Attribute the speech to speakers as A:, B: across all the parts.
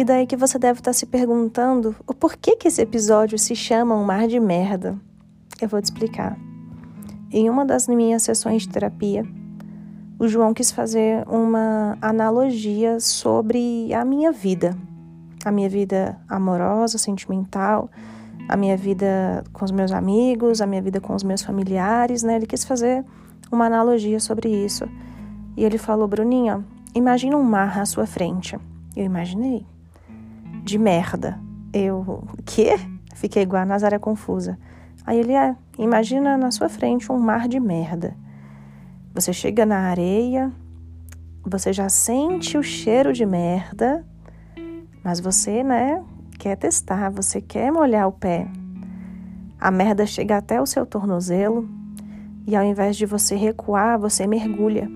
A: E daí que você deve estar se perguntando o porquê que esse episódio se chama Um Mar de Merda. Eu vou te explicar. Em uma das minhas sessões de terapia, o João quis fazer uma analogia sobre a minha vida, a minha vida amorosa, sentimental, a minha vida com os meus amigos, a minha vida com os meus familiares, né? Ele quis fazer uma analogia sobre isso. E ele falou, Bruninha, imagina um mar à sua frente. Eu imaginei de merda. Eu, quê? Fiquei igual a Nazaré confusa. Aí ele, é, imagina na sua frente um mar de merda. Você chega na areia, você já sente o cheiro de merda, mas você, né, quer testar, você quer molhar o pé. A merda chega até o seu tornozelo e ao invés de você recuar, você mergulha.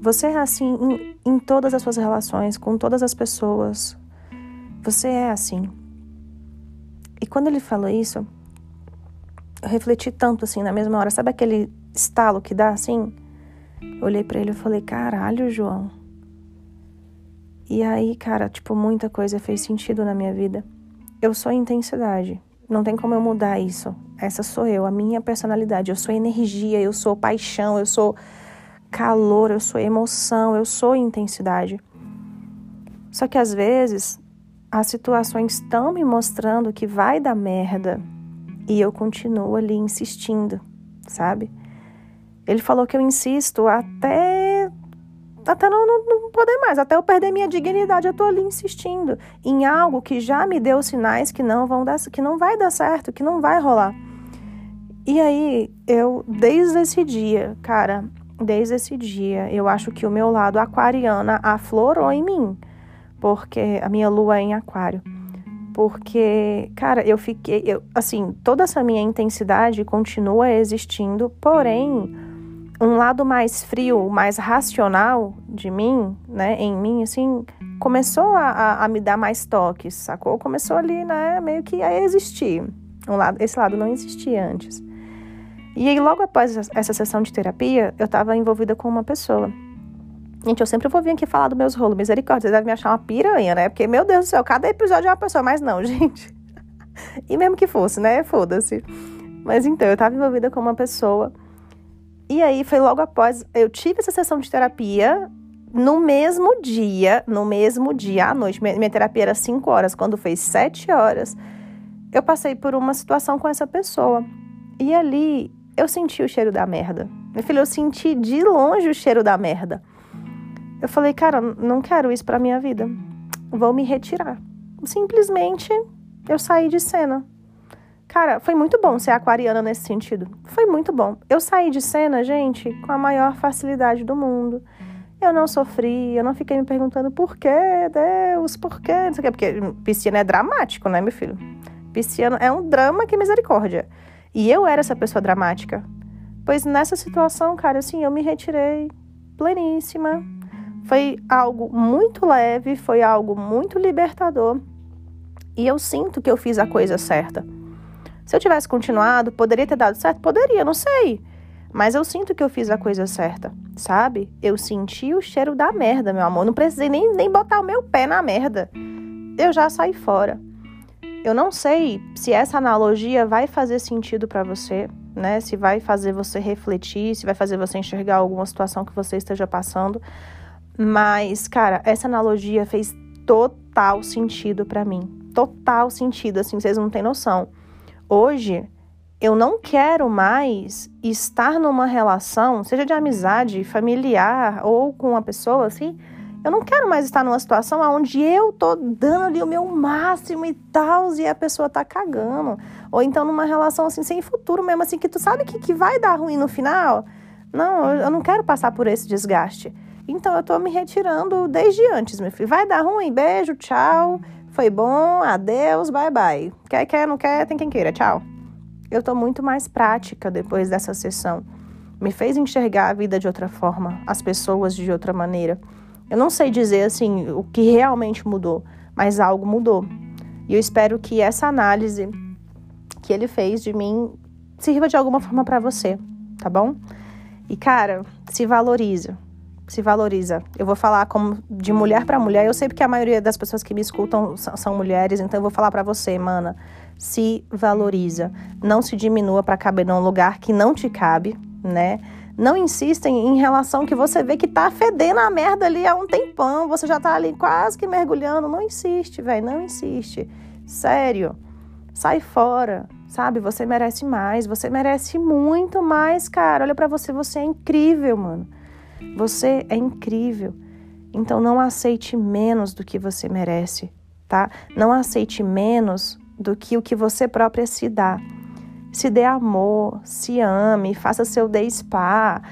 A: Você é assim em, em todas as suas relações, com todas as pessoas, você é assim. E quando ele falou isso, eu refleti tanto assim na mesma hora. Sabe aquele estalo que dá assim? Eu olhei para ele e falei: "Caralho, João". E aí, cara, tipo, muita coisa fez sentido na minha vida. Eu sou intensidade. Não tem como eu mudar isso. Essa sou eu, a minha personalidade. Eu sou energia, eu sou paixão, eu sou calor, eu sou emoção, eu sou intensidade. Só que às vezes as situações estão me mostrando que vai dar merda e eu continuo ali insistindo, sabe? Ele falou que eu insisto até até não, não, não, poder mais, até eu perder minha dignidade, eu tô ali insistindo em algo que já me deu sinais que não vão dar, que não vai dar certo, que não vai rolar. E aí, eu desde esse dia, cara, desde esse dia, eu acho que o meu lado aquariana aflorou em mim porque a minha lua é em aquário. Porque, cara, eu fiquei, eu, assim, toda essa minha intensidade continua existindo, porém, um lado mais frio, mais racional de mim, né, em mim, assim, começou a, a, a me dar mais toques, sacou? Começou ali, né, meio que a existir. Um lado, esse lado não existia antes. E aí, logo após essa sessão de terapia, eu estava envolvida com uma pessoa. Gente, eu sempre vou vir aqui falar dos meus rolos. Misericórdia, vocês devem me achar uma piranha, né? Porque, meu Deus do céu, cada episódio é uma pessoa. Mas não, gente. e mesmo que fosse, né? Foda-se. Mas então, eu tava envolvida com uma pessoa. E aí, foi logo após. Eu tive essa sessão de terapia. No mesmo dia, no mesmo dia, à noite. Minha terapia era 5 horas. Quando foi 7 horas, eu passei por uma situação com essa pessoa. E ali, eu senti o cheiro da merda. Meu filho, eu senti de longe o cheiro da merda. Eu falei, cara, não quero isso para minha vida. Vou me retirar. Simplesmente eu saí de cena. Cara, foi muito bom ser aquariana nesse sentido. Foi muito bom. Eu saí de cena, gente, com a maior facilidade do mundo. Eu não sofri, eu não fiquei me perguntando por quê, Deus, por quê, não sei o quê, porque piscina é dramático, né, meu filho? Pisciano é um drama que misericórdia. E eu era essa pessoa dramática. Pois nessa situação, cara, assim, eu me retirei pleníssima, foi algo muito leve, foi algo muito libertador. E eu sinto que eu fiz a coisa certa. Se eu tivesse continuado, poderia ter dado certo? Poderia, não sei. Mas eu sinto que eu fiz a coisa certa, sabe? Eu senti o cheiro da merda, meu amor. Não precisei nem, nem botar o meu pé na merda. Eu já saí fora. Eu não sei se essa analogia vai fazer sentido para você, né? Se vai fazer você refletir, se vai fazer você enxergar alguma situação que você esteja passando. Mas, cara, essa analogia fez total sentido para mim. Total sentido, assim, vocês não têm noção. Hoje, eu não quero mais estar numa relação, seja de amizade, familiar ou com uma pessoa assim. Eu não quero mais estar numa situação onde eu tô dando ali o meu máximo e tal, e a pessoa tá cagando. Ou então numa relação assim, sem futuro mesmo, assim, que tu sabe que, que vai dar ruim no final. Não, eu não quero passar por esse desgaste. Então eu tô me retirando desde antes, meu filho. Vai dar ruim, beijo, tchau. Foi bom, adeus, bye bye. Quer, quer, não quer, tem quem queira, tchau. Eu tô muito mais prática depois dessa sessão. Me fez enxergar a vida de outra forma, as pessoas de outra maneira. Eu não sei dizer assim o que realmente mudou, mas algo mudou. E eu espero que essa análise que ele fez de mim sirva de alguma forma para você, tá bom? E cara, se valorize se valoriza. Eu vou falar como de mulher para mulher. Eu sei porque a maioria das pessoas que me escutam são, são mulheres, então eu vou falar para você, mana. Se valoriza. Não se diminua para caber num lugar que não te cabe, né? Não insistem em relação que você vê que tá fedendo a merda ali há um tempão, você já tá ali quase que mergulhando. Não insiste, velho, não insiste. Sério. Sai fora, sabe? Você merece mais, você merece muito mais, cara. Olha para você, você é incrível, mano. Você é incrível. Então não aceite menos do que você merece, tá? Não aceite menos do que o que você própria se dá se dê amor, se ame, faça seu day spa.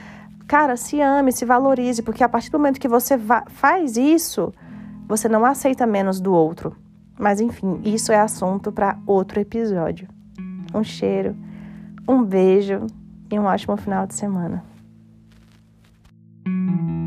A: Cara, se ame, se valorize, porque a partir do momento que você faz isso, você não aceita menos do outro. Mas enfim, isso é assunto para outro episódio. Um cheiro, um beijo e um ótimo final de semana. Thank you.